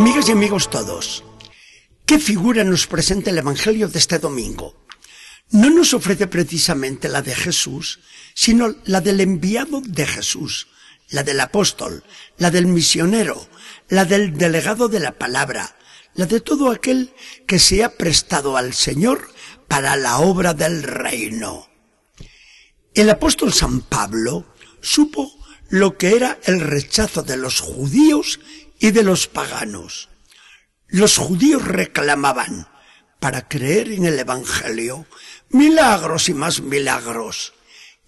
Amigas y amigos todos, ¿qué figura nos presenta el Evangelio de este domingo? No nos ofrece precisamente la de Jesús, sino la del enviado de Jesús, la del apóstol, la del misionero, la del delegado de la palabra, la de todo aquel que se ha prestado al Señor para la obra del reino. El apóstol San Pablo supo lo que era el rechazo de los judíos y de los paganos. Los judíos reclamaban, para creer en el Evangelio, milagros y más milagros.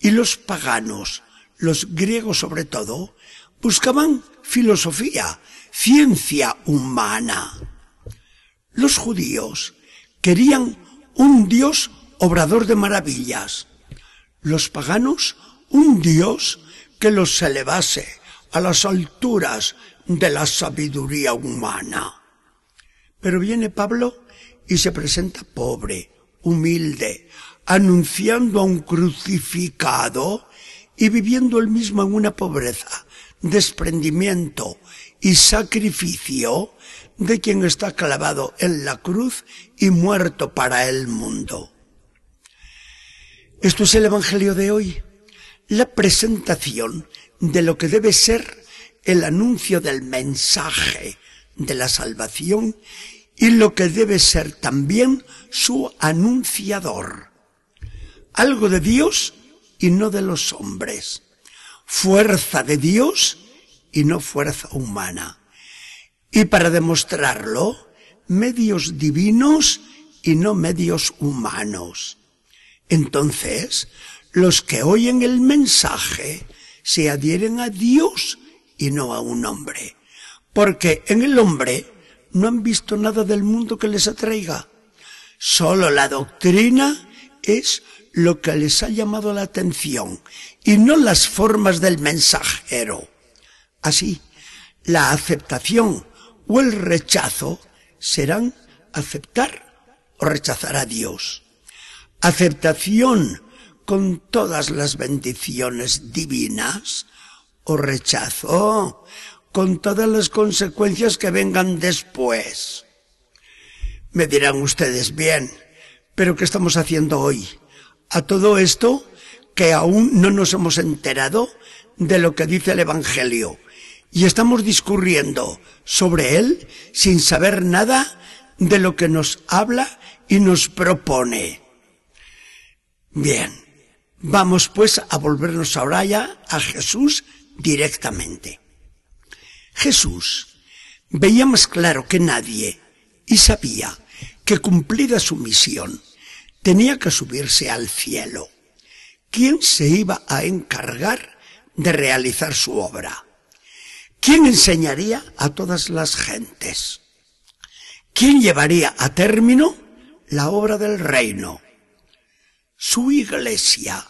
Y los paganos, los griegos sobre todo, buscaban filosofía, ciencia humana. Los judíos querían un Dios obrador de maravillas. Los paganos un Dios que los elevase a las alturas de la sabiduría humana. Pero viene Pablo y se presenta pobre, humilde, anunciando a un crucificado y viviendo él mismo en una pobreza, desprendimiento y sacrificio de quien está clavado en la cruz y muerto para el mundo. Esto es el Evangelio de hoy, la presentación de lo que debe ser el anuncio del mensaje de la salvación y lo que debe ser también su anunciador. Algo de Dios y no de los hombres. Fuerza de Dios y no fuerza humana. Y para demostrarlo, medios divinos y no medios humanos. Entonces, los que oyen el mensaje se adhieren a Dios y no a un hombre. Porque en el hombre no han visto nada del mundo que les atraiga. Solo la doctrina es lo que les ha llamado la atención y no las formas del mensajero. Así, la aceptación o el rechazo serán aceptar o rechazar a Dios. Aceptación con todas las bendiciones divinas o rechazo con todas las consecuencias que vengan después. Me dirán ustedes bien, pero ¿qué estamos haciendo hoy? A todo esto que aún no nos hemos enterado de lo que dice el Evangelio y estamos discurriendo sobre él sin saber nada de lo que nos habla y nos propone. Bien, vamos pues a volvernos ahora ya a Jesús directamente. Jesús veía más claro que nadie y sabía que cumplida su misión tenía que subirse al cielo. ¿Quién se iba a encargar de realizar su obra? ¿Quién enseñaría a todas las gentes? ¿Quién llevaría a término la obra del reino? Su iglesia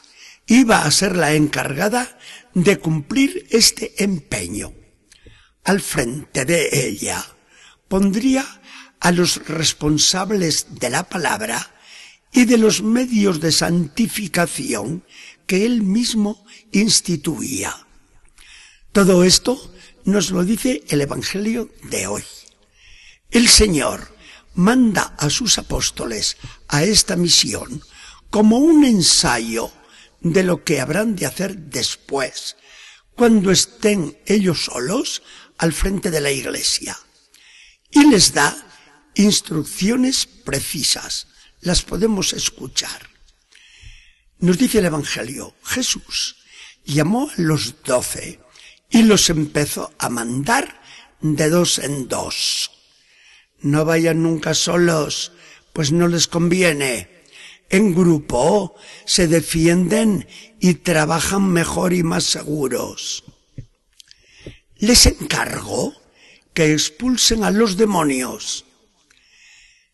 iba a ser la encargada de cumplir este empeño. Al frente de ella pondría a los responsables de la palabra y de los medios de santificación que él mismo instituía. Todo esto nos lo dice el Evangelio de hoy. El Señor manda a sus apóstoles a esta misión como un ensayo de lo que habrán de hacer después, cuando estén ellos solos al frente de la iglesia. Y les da instrucciones precisas. Las podemos escuchar. Nos dice el Evangelio, Jesús llamó a los doce y los empezó a mandar de dos en dos. No vayan nunca solos, pues no les conviene en grupo se defienden y trabajan mejor y más seguros. Les encargo que expulsen a los demonios.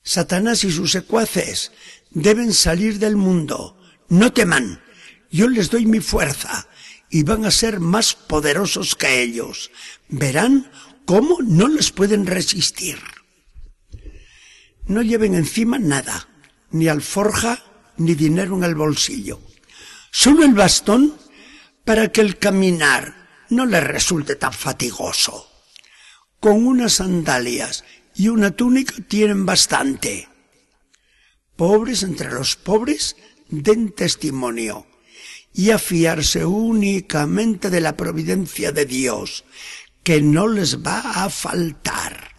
Satanás y sus secuaces deben salir del mundo. No teman. Yo les doy mi fuerza y van a ser más poderosos que ellos. Verán cómo no les pueden resistir. No lleven encima nada, ni alforja, ni dinero en el bolsillo. Solo el bastón para que el caminar no le resulte tan fatigoso. con unas sandalias y una túnica tienen bastante. Pobres entre los pobres den testimonio y a fiarse únicamente de la providencia de Dios, que no les va a faltar.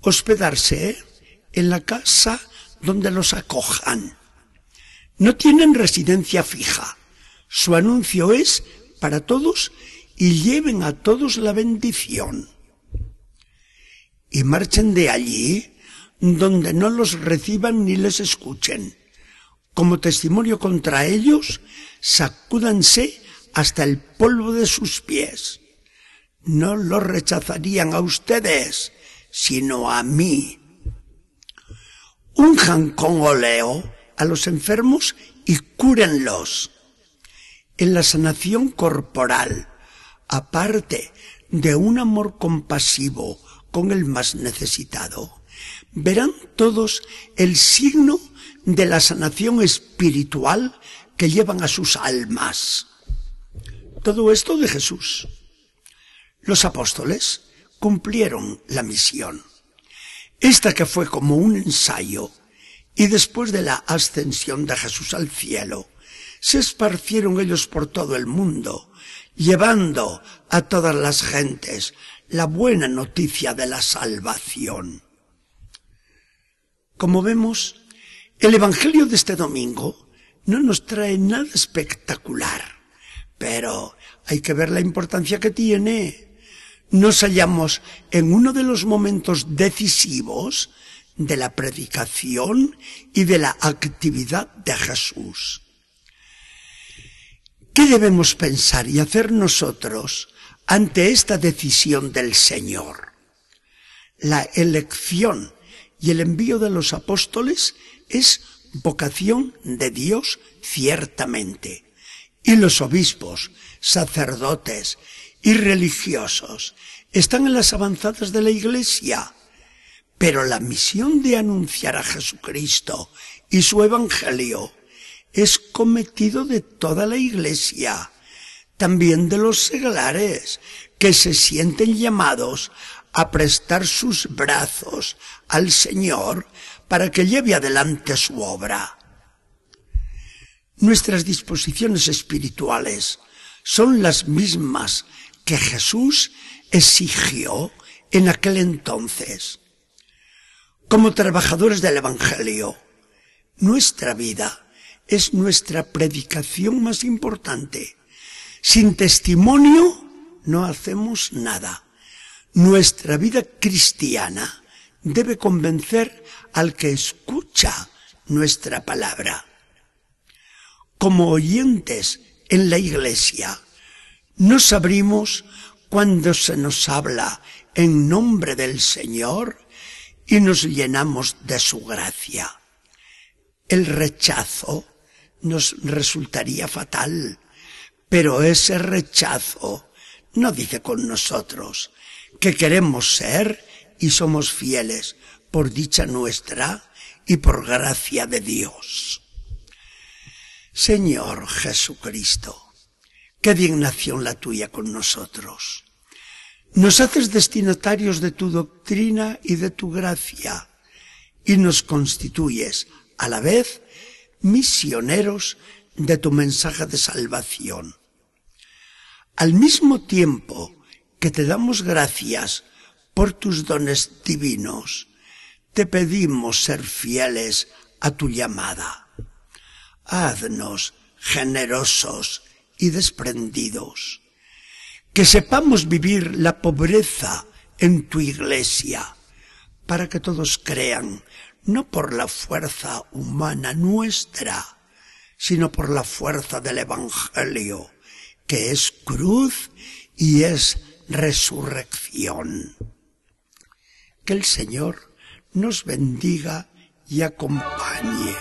Hospedarse en la casa donde los acojan. No tienen residencia fija. Su anuncio es para todos y lleven a todos la bendición. Y marchen de allí donde no los reciban ni les escuchen. Como testimonio contra ellos, sacúdanse hasta el polvo de sus pies. No lo rechazarían a ustedes, sino a mí. Unjan con oleo a los enfermos y cúrenlos. En la sanación corporal, aparte de un amor compasivo con el más necesitado, verán todos el signo de la sanación espiritual que llevan a sus almas. Todo esto de Jesús. Los apóstoles cumplieron la misión. Esta que fue como un ensayo, y después de la ascensión de Jesús al cielo, se esparcieron ellos por todo el mundo, llevando a todas las gentes la buena noticia de la salvación. Como vemos, el Evangelio de este domingo no nos trae nada espectacular, pero hay que ver la importancia que tiene. Nos hallamos en uno de los momentos decisivos de la predicación y de la actividad de Jesús. ¿Qué debemos pensar y hacer nosotros ante esta decisión del Señor? La elección y el envío de los apóstoles es vocación de Dios ciertamente. Y los obispos, sacerdotes y religiosos están en las avanzadas de la Iglesia. Pero la misión de anunciar a Jesucristo y su Evangelio es cometido de toda la Iglesia, también de los seglares, que se sienten llamados a prestar sus brazos al Señor para que lleve adelante su obra. Nuestras disposiciones espirituales son las mismas que Jesús exigió en aquel entonces. Como trabajadores del Evangelio, nuestra vida es nuestra predicación más importante. Sin testimonio no hacemos nada. Nuestra vida cristiana debe convencer al que escucha nuestra palabra. Como oyentes en la iglesia, nos abrimos cuando se nos habla en nombre del Señor y nos llenamos de su gracia. El rechazo nos resultaría fatal, pero ese rechazo no dice con nosotros que queremos ser y somos fieles por dicha nuestra y por gracia de Dios. Señor Jesucristo, qué dignación la tuya con nosotros. Nos haces destinatarios de tu doctrina y de tu gracia y nos constituyes a la vez misioneros de tu mensaje de salvación. Al mismo tiempo que te damos gracias por tus dones divinos, te pedimos ser fieles a tu llamada. Haznos generosos y desprendidos, que sepamos vivir la pobreza en tu iglesia, para que todos crean, no por la fuerza humana nuestra, sino por la fuerza del Evangelio, que es cruz y es resurrección. Que el Señor nos bendiga y acompañe.